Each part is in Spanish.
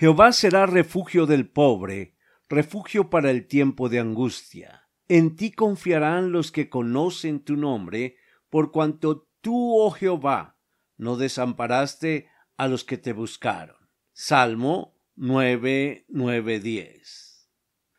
Jehová será refugio del pobre, refugio para el tiempo de angustia. En ti confiarán los que conocen tu nombre, por cuanto tú, oh Jehová, no desamparaste a los que te buscaron. Salmo 9, 10.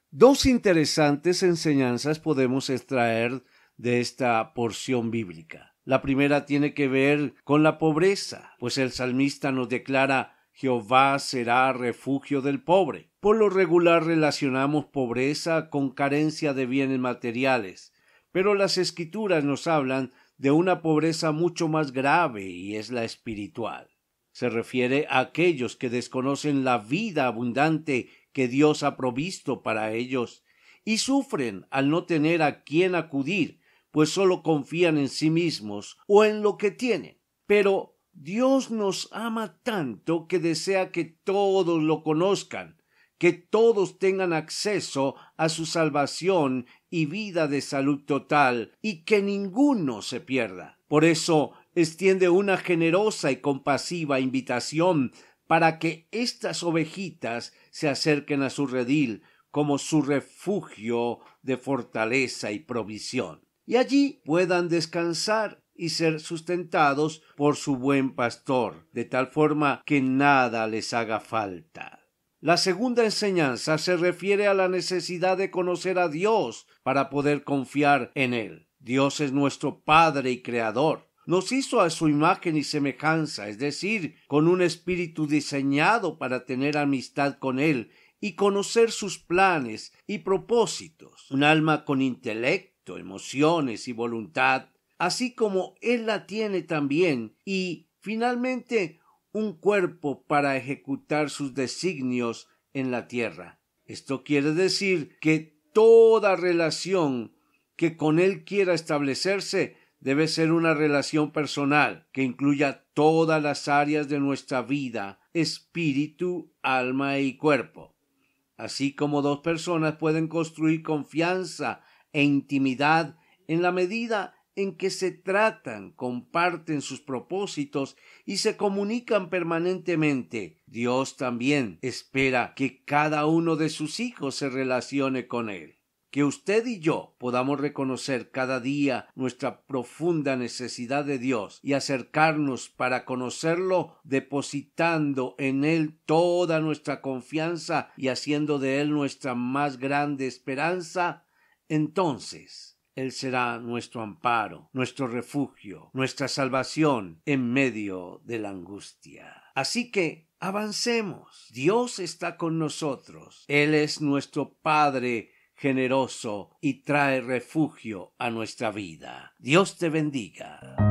Dos interesantes enseñanzas podemos extraer de esta porción bíblica. La primera tiene que ver con la pobreza, pues el salmista nos declara Jehová será refugio del pobre. Por lo regular relacionamos pobreza con carencia de bienes materiales, pero las escrituras nos hablan de una pobreza mucho más grave y es la espiritual. Se refiere a aquellos que desconocen la vida abundante que Dios ha provisto para ellos y sufren al no tener a quien acudir, pues solo confían en sí mismos o en lo que tienen. Pero Dios nos ama tanto que desea que todos lo conozcan, que todos tengan acceso a su salvación y vida de salud total, y que ninguno se pierda. Por eso extiende una generosa y compasiva invitación para que estas ovejitas se acerquen a su redil como su refugio de fortaleza y provisión, y allí puedan descansar y ser sustentados por su buen pastor, de tal forma que nada les haga falta. La segunda enseñanza se refiere a la necesidad de conocer a Dios para poder confiar en Él. Dios es nuestro Padre y Creador. Nos hizo a su imagen y semejanza, es decir, con un espíritu diseñado para tener amistad con Él y conocer sus planes y propósitos. Un alma con intelecto, emociones y voluntad así como Él la tiene también, y finalmente un cuerpo para ejecutar sus designios en la tierra. Esto quiere decir que toda relación que con Él quiera establecerse debe ser una relación personal que incluya todas las áreas de nuestra vida, espíritu, alma y cuerpo. Así como dos personas pueden construir confianza e intimidad en la medida en que se tratan, comparten sus propósitos y se comunican permanentemente. Dios también espera que cada uno de sus hijos se relacione con Él. Que usted y yo podamos reconocer cada día nuestra profunda necesidad de Dios y acercarnos para conocerlo depositando en Él toda nuestra confianza y haciendo de Él nuestra más grande esperanza, entonces él será nuestro amparo, nuestro refugio, nuestra salvación en medio de la angustia. Así que avancemos. Dios está con nosotros. Él es nuestro Padre generoso y trae refugio a nuestra vida. Dios te bendiga.